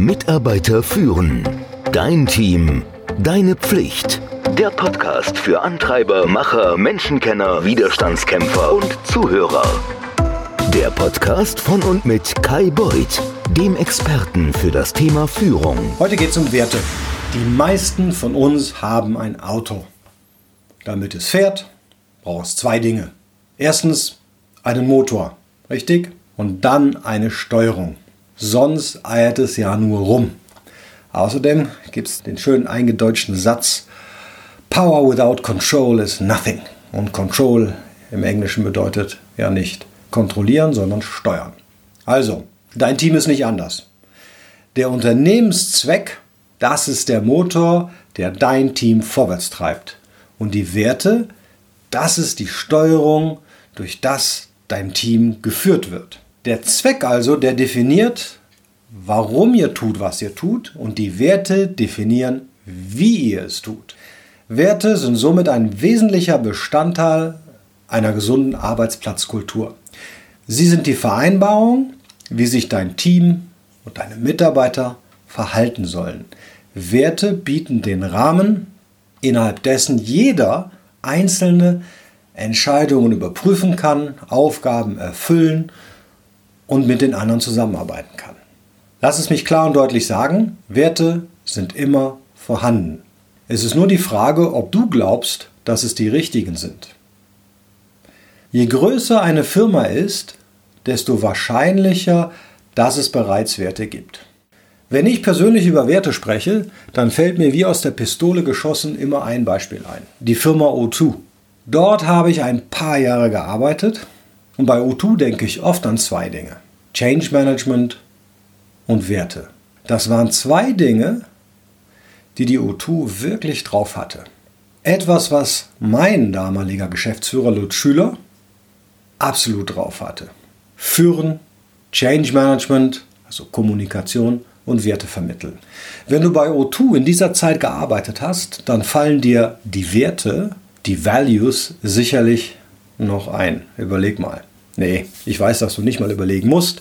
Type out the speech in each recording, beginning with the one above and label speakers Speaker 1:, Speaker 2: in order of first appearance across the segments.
Speaker 1: Mitarbeiter führen. Dein Team. Deine Pflicht. Der Podcast für Antreiber, Macher, Menschenkenner, Widerstandskämpfer und Zuhörer. Der Podcast von und mit Kai Beuth, dem Experten für das Thema Führung.
Speaker 2: Heute geht es um Werte. Die meisten von uns haben ein Auto. Damit es fährt, braucht es zwei Dinge. Erstens einen Motor, richtig? Und dann eine Steuerung. Sonst eiert es ja nur rum. Außerdem gibt es den schönen eingedeutschten Satz, Power without control is nothing. Und Control im Englischen bedeutet ja nicht kontrollieren, sondern steuern. Also, dein Team ist nicht anders. Der Unternehmenszweck, das ist der Motor, der dein Team vorwärts treibt. Und die Werte, das ist die Steuerung, durch das dein Team geführt wird. Der Zweck also, der definiert, warum ihr tut, was ihr tut, und die Werte definieren, wie ihr es tut. Werte sind somit ein wesentlicher Bestandteil einer gesunden Arbeitsplatzkultur. Sie sind die Vereinbarung, wie sich dein Team und deine Mitarbeiter verhalten sollen. Werte bieten den Rahmen, innerhalb dessen jeder einzelne Entscheidungen überprüfen kann, Aufgaben erfüllen und mit den anderen zusammenarbeiten kann. Lass es mich klar und deutlich sagen, Werte sind immer vorhanden. Es ist nur die Frage, ob du glaubst, dass es die richtigen sind. Je größer eine Firma ist, desto wahrscheinlicher, dass es bereits Werte gibt. Wenn ich persönlich über Werte spreche, dann fällt mir wie aus der Pistole geschossen immer ein Beispiel ein. Die Firma O2. Dort habe ich ein paar Jahre gearbeitet und bei O2 denke ich oft an zwei Dinge. Change Management und Werte. Das waren zwei Dinge, die die O2 wirklich drauf hatte. Etwas, was mein damaliger Geschäftsführer Lutz Schüler absolut drauf hatte. Führen, Change Management, also Kommunikation und Werte vermitteln. Wenn du bei O2 in dieser Zeit gearbeitet hast, dann fallen dir die Werte, die Values sicherlich noch ein. Überleg mal. Nee, ich weiß, dass du nicht mal überlegen musst.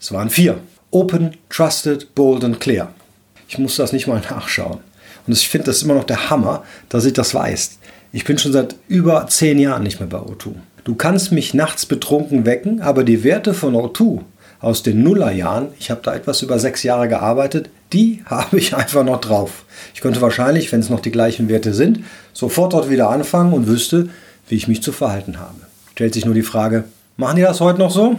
Speaker 2: Es waren vier. Open, Trusted, Bold und Clear. Ich muss das nicht mal nachschauen. Und ich finde das immer noch der Hammer, dass ich das weiß. Ich bin schon seit über zehn Jahren nicht mehr bei O2. Du kannst mich nachts betrunken wecken, aber die Werte von O2 aus den Nullerjahren, ich habe da etwas über sechs Jahre gearbeitet, die habe ich einfach noch drauf. Ich könnte wahrscheinlich, wenn es noch die gleichen Werte sind, sofort dort wieder anfangen und wüsste, wie ich mich zu verhalten habe. Stellt sich nur die Frage, machen die das heute noch so?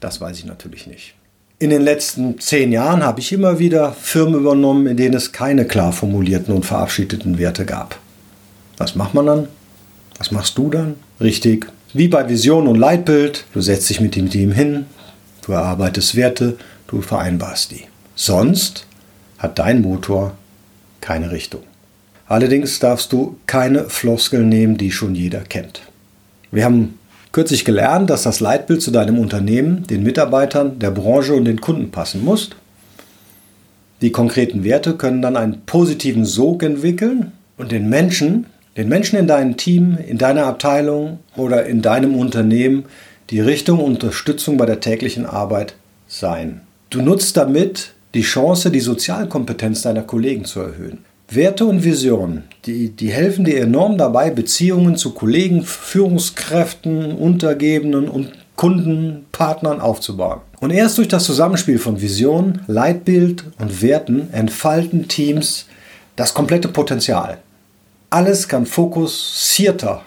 Speaker 2: Das weiß ich natürlich nicht. In den letzten zehn Jahren habe ich immer wieder Firmen übernommen, in denen es keine klar formulierten und verabschiedeten Werte gab. Was macht man dann? Was machst du dann? Richtig. Wie bei Vision und Leitbild, du setzt dich mit dem Team hin, du erarbeitest Werte, du vereinbarst die. Sonst hat dein Motor keine Richtung. Allerdings darfst du keine Floskeln nehmen, die schon jeder kennt. Wir haben kürzlich gelernt, dass das Leitbild zu deinem Unternehmen, den Mitarbeitern, der Branche und den Kunden passen muss. Die konkreten Werte können dann einen positiven Sog entwickeln und den Menschen, den Menschen in deinem Team, in deiner Abteilung oder in deinem Unternehmen die Richtung und Unterstützung bei der täglichen Arbeit sein. Du nutzt damit die Chance, die Sozialkompetenz deiner Kollegen zu erhöhen. Werte und Visionen, die, die helfen dir enorm dabei, Beziehungen zu Kollegen, Führungskräften, Untergebenen und Kunden, Partnern aufzubauen. Und erst durch das Zusammenspiel von Vision, Leitbild und Werten entfalten Teams das komplette Potenzial. Alles kann fokussierter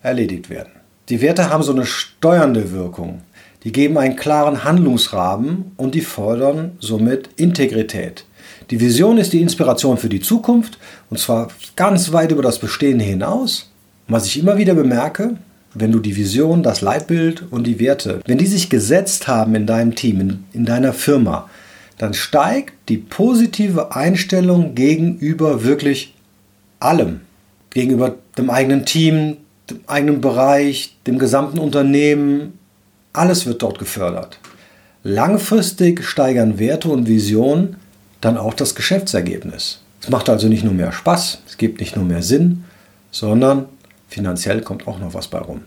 Speaker 2: erledigt werden. Die Werte haben so eine steuernde Wirkung. Die geben einen klaren Handlungsrahmen und die fordern somit Integrität. Die Vision ist die Inspiration für die Zukunft und zwar ganz weit über das Bestehende hinaus. Was ich immer wieder bemerke, wenn du die Vision, das Leitbild und die Werte, wenn die sich gesetzt haben in deinem Team, in, in deiner Firma, dann steigt die positive Einstellung gegenüber wirklich allem. Gegenüber dem eigenen Team, dem eigenen Bereich, dem gesamten Unternehmen. Alles wird dort gefördert. Langfristig steigern Werte und Visionen dann auch das Geschäftsergebnis. Es macht also nicht nur mehr Spaß, es gibt nicht nur mehr Sinn, sondern finanziell kommt auch noch was bei rum.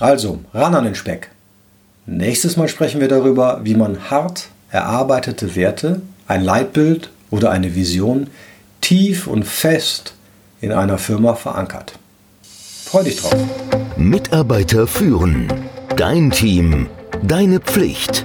Speaker 2: Also, ran an den Speck. Nächstes Mal sprechen wir darüber, wie man hart erarbeitete Werte, ein Leitbild oder eine Vision tief und fest in einer Firma verankert. Freu dich drauf.
Speaker 1: Mitarbeiter führen. Dein Team. Deine Pflicht.